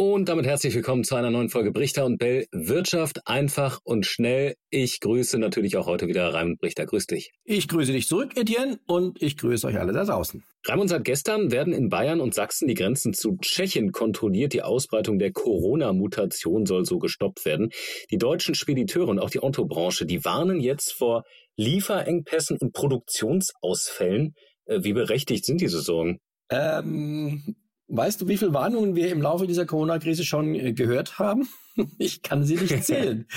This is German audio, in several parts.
Und damit herzlich willkommen zu einer neuen Folge Brichter und Bell. Wirtschaft einfach und schnell. Ich grüße natürlich auch heute wieder Raimund Brichter. Grüß dich. Ich grüße dich zurück, Etienne, und ich grüße euch alle da draußen. Raimund, seit gestern werden in Bayern und Sachsen die Grenzen zu Tschechien kontrolliert. Die Ausbreitung der Corona-Mutation soll so gestoppt werden. Die deutschen Spediteure und auch die Autobranche, die warnen jetzt vor Lieferengpässen und Produktionsausfällen. Äh, wie berechtigt sind diese Sorgen? Ähm, Weißt du, wie viele Warnungen wir im Laufe dieser Corona-Krise schon äh, gehört haben? Ich kann sie nicht zählen.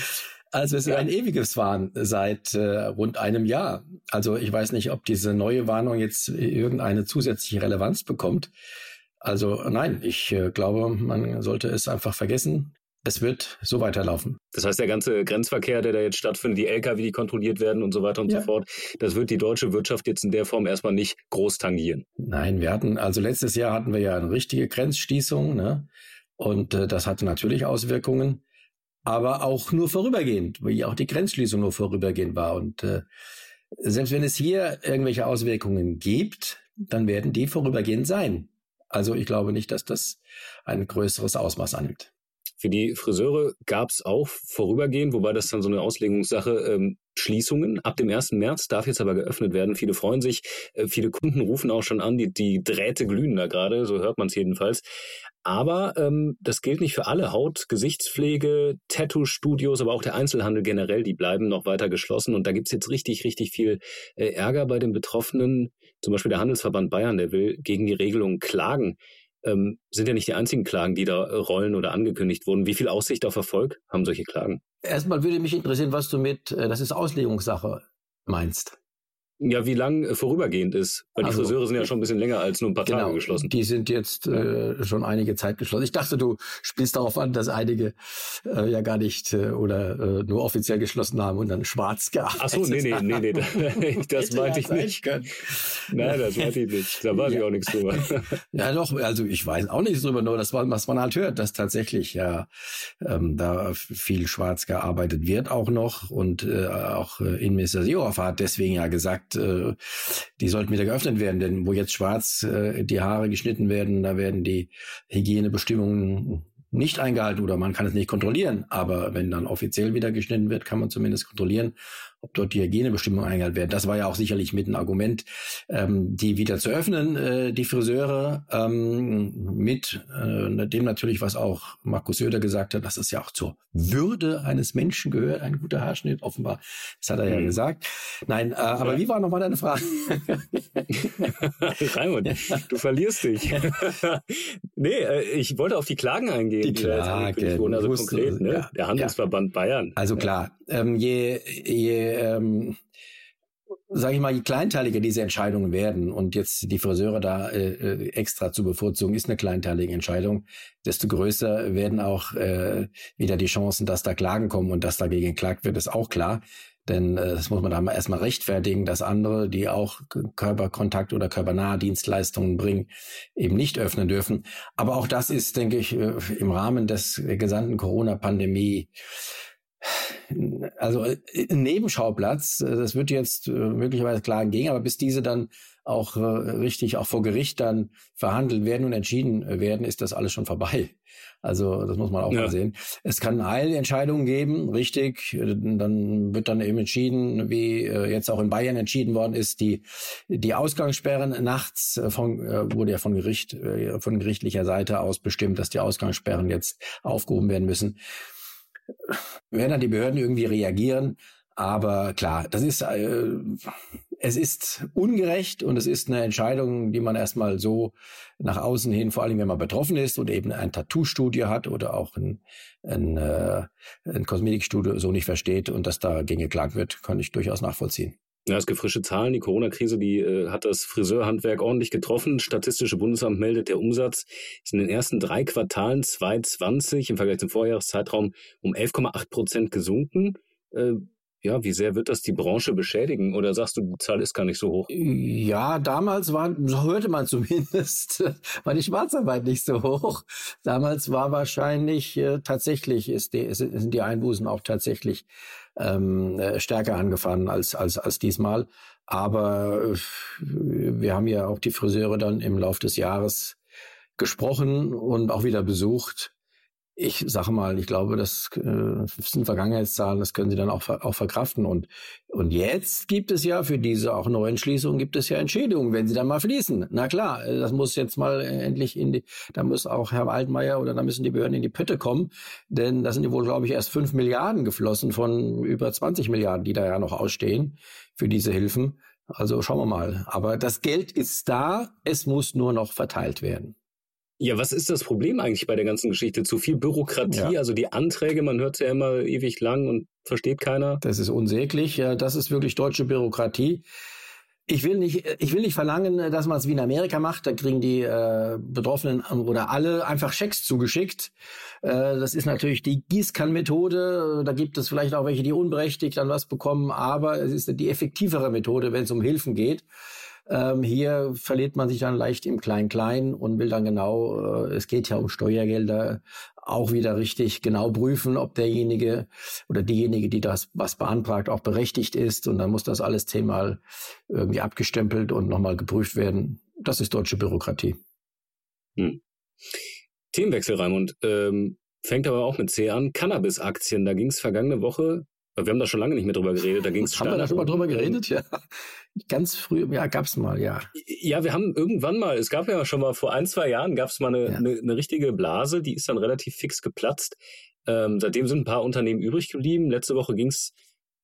Also es ist ein ewiges Warn seit äh, rund einem Jahr. Also ich weiß nicht, ob diese neue Warnung jetzt irgendeine zusätzliche Relevanz bekommt. Also nein, ich äh, glaube, man sollte es einfach vergessen es wird so weiterlaufen. Das heißt, der ganze Grenzverkehr, der da jetzt stattfindet, die Lkw, die kontrolliert werden und so weiter und ja. so fort, das wird die deutsche Wirtschaft jetzt in der Form erstmal nicht groß tangieren. Nein, wir hatten, also letztes Jahr hatten wir ja eine richtige Grenzschließung, ne? Und äh, das hatte natürlich Auswirkungen, aber auch nur vorübergehend, wie auch die Grenzschließung nur vorübergehend war. Und äh, selbst wenn es hier irgendwelche Auswirkungen gibt, dann werden die vorübergehend sein. Also ich glaube nicht, dass das ein größeres Ausmaß annimmt. Für die Friseure gab es auch vorübergehend, wobei das dann so eine Auslegungssache, ähm, Schließungen. Ab dem 1. März darf jetzt aber geöffnet werden. Viele freuen sich. Äh, viele Kunden rufen auch schon an. Die, die Drähte glühen da gerade, so hört man es jedenfalls. Aber ähm, das gilt nicht für alle. Haut, Gesichtspflege, Tattoo-Studios, aber auch der Einzelhandel generell, die bleiben noch weiter geschlossen. Und da gibt's jetzt richtig, richtig viel äh, Ärger bei den Betroffenen. Zum Beispiel der Handelsverband Bayern, der will gegen die Regelung klagen ähm, sind ja nicht die einzigen Klagen, die da äh, rollen oder angekündigt wurden. Wie viel Aussicht auf Erfolg haben solche Klagen? Erstmal würde mich interessieren, was du mit, äh, das ist Auslegungssache, meinst. Ja, wie lang äh, vorübergehend ist. Weil also, die Friseure sind ja schon ein bisschen länger als nur ein paar genau, Tage geschlossen. Die sind jetzt äh, schon einige Zeit geschlossen. Ich dachte, du spielst darauf an, dass einige äh, ja gar nicht äh, oder äh, nur offiziell geschlossen haben und dann schwarz gearbeitet Ach so, nee, nee, nee, nee. Das, das meinte ich nicht. Nein, das meinte ich nicht. Da weiß ja. ich auch nichts drüber. Ja, doch, also ich weiß auch nichts drüber, nur das, was man halt hört, dass tatsächlich ja ähm, da viel schwarz gearbeitet wird auch noch und äh, auch äh, Innenminister Seehofer hat deswegen ja gesagt, äh, die sollten wieder geöffnet werden, denn wo jetzt schwarz äh, die Haare geschnitten werden, da werden die Hygienebestimmungen nicht eingehalten oder man kann es nicht kontrollieren. Aber wenn dann offiziell wieder geschnitten wird, kann man zumindest kontrollieren, ob dort die Hygienebestimmungen eingehalten werden. Das war ja auch sicherlich mit ein Argument, ähm, die wieder zu öffnen, äh, die Friseure, ähm, mit äh, dem natürlich, was auch Markus Söder gesagt hat, dass es ja auch zur Würde eines Menschen gehört, ein guter Haarschnitt, offenbar. Das hat er ja mhm. gesagt. Nein, äh, aber wie war nochmal deine Frage? Raimund, du verlierst dich. nee, äh, ich wollte auf die Klagen eingehen. Die, die Klagen. Wurden, also konkret, ne? Ja, der Handelsverband ja. Bayern. Also klar, ähm, je, je ähm, sage ich mal, je kleinteiliger diese Entscheidungen werden und jetzt die Friseure da äh, äh, extra zu bevorzugen, ist eine kleinteilige Entscheidung, desto größer werden auch äh, wieder die Chancen, dass da Klagen kommen und dass dagegen geklagt wird, ist auch klar. Denn äh, das muss man da erstmal rechtfertigen, dass andere, die auch Körperkontakt oder körpernahe Dienstleistungen bringen, eben nicht öffnen dürfen. Aber auch das ist, denke ich, äh, im Rahmen des gesamten Corona-Pandemie also äh, ein Nebenschauplatz, äh, das wird jetzt äh, möglicherweise klar gehen, aber bis diese dann auch richtig auch vor Gericht dann verhandelt werden und entschieden werden, ist das alles schon vorbei. Also das muss man auch ja. mal sehen. Es kann Eilentscheidungen geben, richtig. Dann wird dann eben entschieden, wie jetzt auch in Bayern entschieden worden ist, die die Ausgangssperren nachts von, wurde ja von Gericht von gerichtlicher Seite aus bestimmt, dass die Ausgangssperren jetzt aufgehoben werden müssen werden dann die Behörden irgendwie reagieren. Aber klar, das ist, äh, es ist ungerecht und es ist eine Entscheidung, die man erstmal so nach außen hin, vor allem wenn man betroffen ist und eben ein Tattoo-Studio hat oder auch ein, ein, äh, ein Kosmetikstudio so nicht versteht und dass dagegen geklagt wird, kann ich durchaus nachvollziehen. Ja, es gibt frische Zahlen. Die Corona-Krise, die äh, hat das Friseurhandwerk ordentlich getroffen. Statistische Bundesamt meldet, der Umsatz ist in den ersten drei Quartalen 2020 im Vergleich zum Vorjahreszeitraum um 11,8 Prozent gesunken. Äh, ja, wie sehr wird das die Branche beschädigen? Oder sagst du, die Zahl ist gar nicht so hoch? Ja, damals war, so hörte man zumindest, war die Schwarzarbeit nicht so hoch. Damals war wahrscheinlich äh, tatsächlich, ist die, sind die Einbußen auch tatsächlich ähm, äh, stärker angefahren als, als, als diesmal. Aber äh, wir haben ja auch die Friseure dann im Laufe des Jahres gesprochen und auch wieder besucht ich sage mal, ich glaube, das äh, sind Vergangenheitszahlen, das können Sie dann auch, auch verkraften. Und, und jetzt gibt es ja für diese auch neuen Schließungen gibt es ja Entschädigungen, wenn sie dann mal fließen. Na klar, äh, das muss jetzt mal endlich in die, da muss auch Herr Waldmeier oder da müssen die Behörden in die Pötte kommen, denn da sind ja wohl, glaube ich, erst fünf Milliarden geflossen von über 20 Milliarden, die da ja noch ausstehen für diese Hilfen. Also schauen wir mal. Aber das Geld ist da, es muss nur noch verteilt werden. Ja, was ist das Problem eigentlich bei der ganzen Geschichte? Zu viel Bürokratie, ja. also die Anträge, man hört ja immer ewig lang und versteht keiner. Das ist unsäglich. Ja, das ist wirklich deutsche Bürokratie. Ich will nicht, ich will nicht verlangen, dass man es wie in Amerika macht. Da kriegen die äh, Betroffenen oder alle einfach Schecks zugeschickt. Äh, das ist natürlich die Gießkannenmethode. Da gibt es vielleicht auch welche, die unberechtigt dann was bekommen, aber es ist die effektivere Methode, wenn es um Hilfen geht. Ähm, hier verliert man sich dann leicht im Klein-Klein und will dann genau, äh, es geht ja um Steuergelder, auch wieder richtig genau prüfen, ob derjenige oder diejenige, die das was beantragt, auch berechtigt ist. Und dann muss das alles zehnmal irgendwie abgestempelt und nochmal geprüft werden. Das ist deutsche Bürokratie. Hm. Themenwechsel, Raimund. Ähm, fängt aber auch mit C an. Cannabis-Aktien. Da ging es vergangene Woche wir haben da schon lange nicht mehr drüber geredet. Da ging es Haben wir da schon mal drüber geredet? Ja. Ganz früh, ja, gab's mal, ja. Ja, wir haben irgendwann mal, es gab ja schon mal vor ein, zwei Jahren, gab's mal eine, ja. eine, eine richtige Blase, die ist dann relativ fix geplatzt. Ähm, seitdem sind ein paar Unternehmen übrig geblieben. Letzte Woche ging's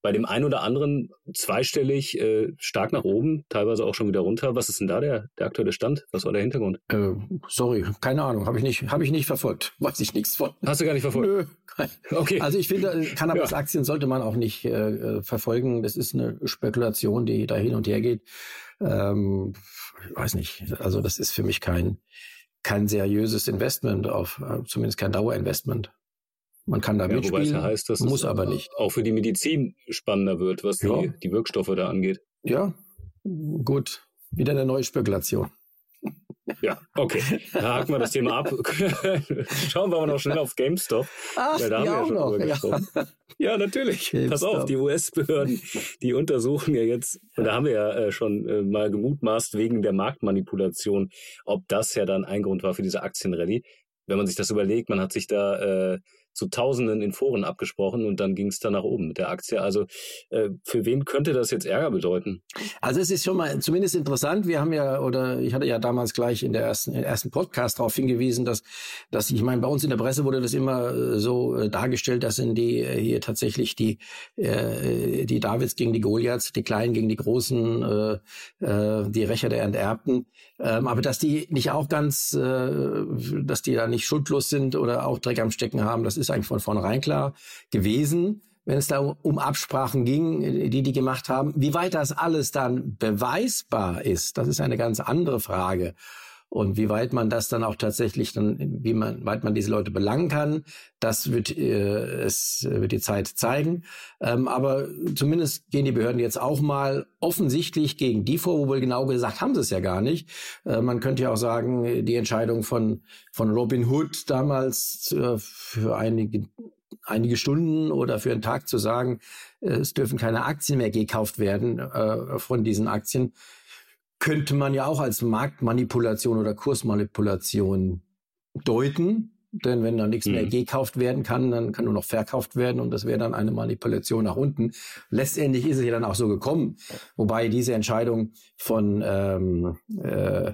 bei dem einen oder anderen zweistellig äh, stark nach oben, teilweise auch schon wieder runter. Was ist denn da der, der aktuelle Stand? Was war der Hintergrund? Äh, sorry, keine Ahnung, habe ich nicht, habe ich nicht verfolgt, weiß ich nichts von. Hast du gar nicht verfolgt? Nö. Okay. Also ich finde, äh, Cannabis-Aktien ja. sollte man auch nicht äh, verfolgen. Das ist eine Spekulation, die da hin und her geht. Ähm, ich weiß nicht. Also das ist für mich kein kein seriöses Investment, auf äh, zumindest kein Dauerinvestment. Man kann da ja, mitspielen, ja heißt, dass muss aber nicht. Auch für die Medizin spannender wird, was ja. die, die Wirkstoffe da angeht. Ja, gut. Wieder eine neue Spekulation. Ja, okay. Da haken wir das Thema ab. Schauen wir aber noch schnell auf GameStop. Ach, ja, da haben wir ja schon noch, drüber ja. gesprochen. Ja, natürlich. GameStop. Pass auf, die US-Behörden, die untersuchen ja jetzt, und da haben wir ja äh, schon äh, mal gemutmaßt wegen der Marktmanipulation, ob das ja dann ein Grund war für diese Aktienrallye. Wenn man sich das überlegt, man hat sich da äh, zu Tausenden in Foren abgesprochen und dann ging es da nach oben mit der Aktie. Also äh, für wen könnte das jetzt Ärger bedeuten? Also es ist schon mal zumindest interessant. Wir haben ja, oder ich hatte ja damals gleich in der ersten, in ersten Podcast darauf hingewiesen, dass, dass ich meine, bei uns in der Presse wurde das immer äh, so äh, dargestellt, dass sind die äh, hier tatsächlich die, äh, die Davids gegen die Goliaths, die Kleinen gegen die Großen, äh, äh, die Rächer der Enterbten. Ähm, aber dass die nicht auch ganz, äh, dass die da nicht schuldlos sind oder auch Dreck am Stecken haben, das ist eigentlich von vornherein klar gewesen, wenn es da um Absprachen ging, die die gemacht haben. Wie weit das alles dann beweisbar ist, das ist eine ganz andere Frage. Und wie weit man das dann auch tatsächlich dann, wie man, weit man diese Leute belangen kann, das wird äh, es wird die Zeit zeigen. Ähm, aber zumindest gehen die Behörden jetzt auch mal offensichtlich gegen die vor, wohl genau gesagt haben sie es ja gar nicht. Äh, man könnte ja auch sagen, die Entscheidung von von Robin Hood damals äh, für einige einige Stunden oder für einen Tag zu sagen, äh, es dürfen keine Aktien mehr gekauft werden äh, von diesen Aktien, könnte man ja auch als Marktmanipulation oder Kursmanipulation deuten. Denn wenn da nichts mhm. mehr gekauft werden kann, dann kann nur noch verkauft werden und das wäre dann eine Manipulation nach unten. Letztendlich ist es ja dann auch so gekommen, wobei diese Entscheidung von ähm, äh,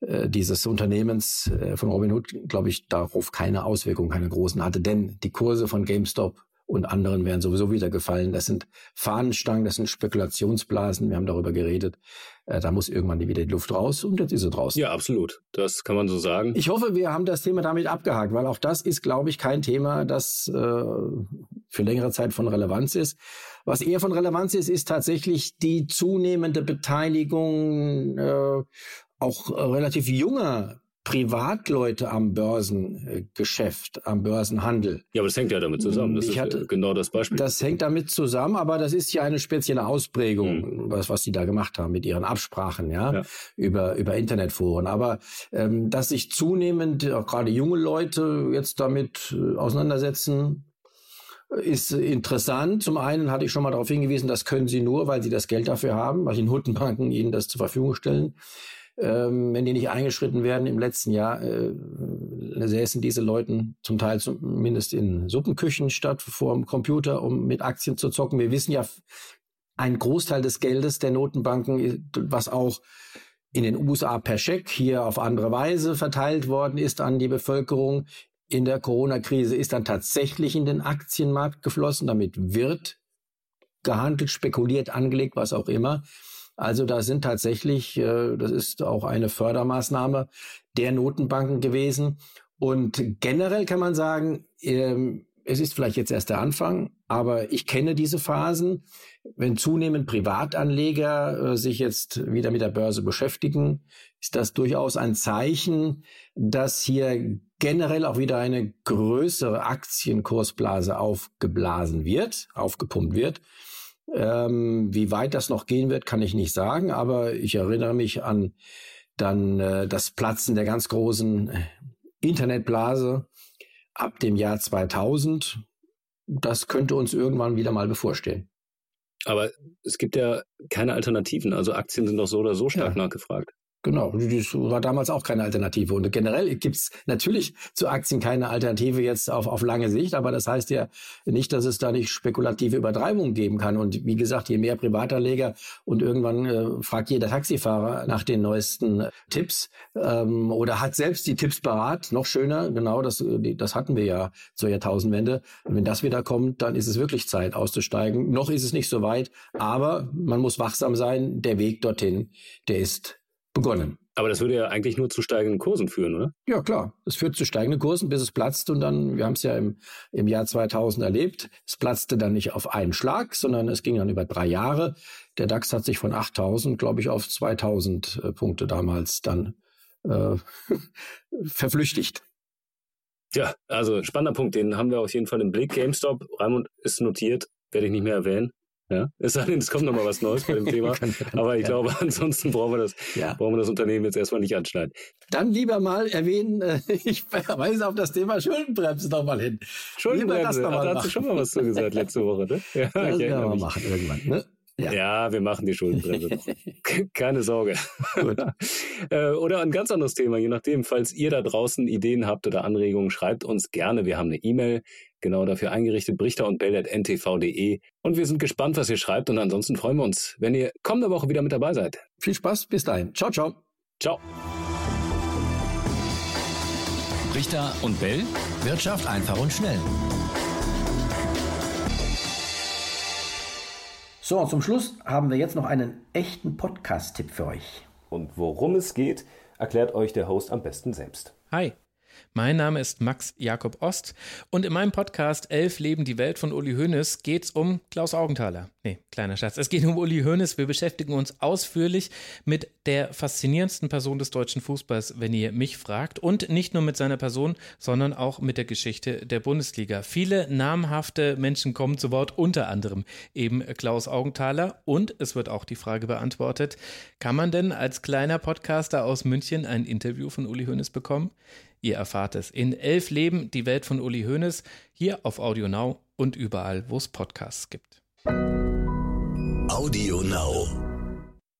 äh dieses Unternehmens äh, von Robinhood, glaube ich, darauf keine Auswirkungen, keine großen hatte, denn die Kurse von GameStop und anderen wären sowieso wieder gefallen. Das sind Fahnenstangen, das sind Spekulationsblasen. Wir haben darüber geredet. Äh, da muss irgendwann wieder die Luft raus und jetzt ist sie draußen. Ja, absolut. Das kann man so sagen. Ich hoffe, wir haben das Thema damit abgehakt, weil auch das ist, glaube ich, kein Thema, das äh, für längere Zeit von Relevanz ist. Was eher von Relevanz ist, ist tatsächlich die zunehmende Beteiligung äh, auch relativ junger Privatleute am Börsengeschäft, am Börsenhandel. Ja, aber das hängt ja damit zusammen. Das ich ist hatte, genau das Beispiel. Das hängt damit zusammen, aber das ist ja eine spezielle Ausprägung, mhm. was, was die da gemacht haben mit ihren Absprachen, ja, ja. über, über Internetforen. Aber ähm, dass sich zunehmend auch gerade junge Leute jetzt damit äh, auseinandersetzen, ist interessant. Zum einen hatte ich schon mal darauf hingewiesen, das können sie nur, weil sie das Geld dafür haben, weil die Notenbanken ihnen das zur Verfügung stellen ähm, wenn die nicht eingeschritten werden im letzten Jahr, äh, säßen diese Leuten zum Teil zumindest in Suppenküchen statt vor dem Computer, um mit Aktien zu zocken. Wir wissen ja, ein Großteil des Geldes der Notenbanken, was auch in den USA per Scheck hier auf andere Weise verteilt worden ist an die Bevölkerung in der Corona-Krise, ist dann tatsächlich in den Aktienmarkt geflossen. Damit wird gehandelt, spekuliert, angelegt, was auch immer. Also da sind tatsächlich, äh, das ist auch eine Fördermaßnahme der Notenbanken gewesen. Und generell kann man sagen, ähm, es ist vielleicht jetzt erst der Anfang, aber ich kenne diese Phasen. Wenn zunehmend Privatanleger äh, sich jetzt wieder mit der Börse beschäftigen, ist das durchaus ein Zeichen, dass hier generell auch wieder eine größere Aktienkursblase aufgeblasen wird, aufgepumpt wird. Ähm, wie weit das noch gehen wird, kann ich nicht sagen, aber ich erinnere mich an dann äh, das Platzen der ganz großen äh, Internetblase ab dem Jahr 2000. Das könnte uns irgendwann wieder mal bevorstehen. Aber es gibt ja keine Alternativen. Also Aktien sind doch so oder so stark ja. nachgefragt. Genau, das war damals auch keine Alternative. Und generell gibt's natürlich zu Aktien keine Alternative jetzt auf, auf lange Sicht, aber das heißt ja nicht, dass es da nicht spekulative Übertreibungen geben kann. Und wie gesagt, je mehr Privatanleger und irgendwann äh, fragt jeder Taxifahrer nach den neuesten Tipps ähm, oder hat selbst die Tipps parat, noch schöner, genau, das, das hatten wir ja zur Jahrtausendwende. Und wenn das wieder kommt, dann ist es wirklich Zeit auszusteigen. Noch ist es nicht so weit, aber man muss wachsam sein. Der Weg dorthin, der ist begonnen. Aber das würde ja eigentlich nur zu steigenden Kursen führen, oder? Ja, klar. Es führt zu steigenden Kursen, bis es platzt. Und dann, wir haben es ja im, im Jahr 2000 erlebt, es platzte dann nicht auf einen Schlag, sondern es ging dann über drei Jahre. Der DAX hat sich von 8000, glaube ich, auf 2000 äh, Punkte damals dann äh, verflüchtigt. Ja, also spannender Punkt, den haben wir auf jeden Fall im Blick. GameStop, Raimund ist notiert, werde ich nicht mehr erwähnen. Ja, es sei denn, es kommt nochmal was Neues bei dem Thema. Aber ich glaube, ansonsten brauchen wir das, ja. brauchen wir das Unternehmen jetzt erstmal nicht anschneiden. Dann lieber mal erwähnen, äh, ich weise auf das Thema Schuldenbremse nochmal hin. Schuldenbremse, da hast du schon mal was zu gesagt letzte Woche, ne? Ja, das wir mal machen irgendwann, ne? Ja. ja. wir machen die Schuldenbremse. Keine Sorge. Äh, oder ein ganz anderes Thema, je nachdem. Falls ihr da draußen Ideen habt oder Anregungen, schreibt uns gerne. Wir haben eine E-Mail genau dafür eingerichtet, brichter und ntv.de. Und wir sind gespannt, was ihr schreibt. Und ansonsten freuen wir uns, wenn ihr kommende Woche wieder mit dabei seid. Viel Spaß, bis dahin. Ciao, ciao. Ciao. Richter und Bell. Wirtschaft einfach und schnell. So, und zum Schluss haben wir jetzt noch einen echten Podcast-Tipp für euch. Und worum es geht, erklärt euch der Host am besten selbst. Hi. Mein Name ist Max Jakob Ost und in meinem Podcast Elf Leben die Welt von Uli Hoeneß geht es um Klaus Augenthaler. Nee, kleiner Schatz. Es geht um Uli Hoeneß. Wir beschäftigen uns ausführlich mit der faszinierendsten Person des deutschen Fußballs, wenn ihr mich fragt. Und nicht nur mit seiner Person, sondern auch mit der Geschichte der Bundesliga. Viele namhafte Menschen kommen zu Wort, unter anderem eben Klaus Augenthaler. Und es wird auch die Frage beantwortet, kann man denn als kleiner Podcaster aus München ein Interview von Uli Hoeneß bekommen? Ihr erfahrt es in Elf Leben, die Welt von Uli Hoeneß, hier auf Audio Now und überall, wo es Podcasts gibt. Audio Now.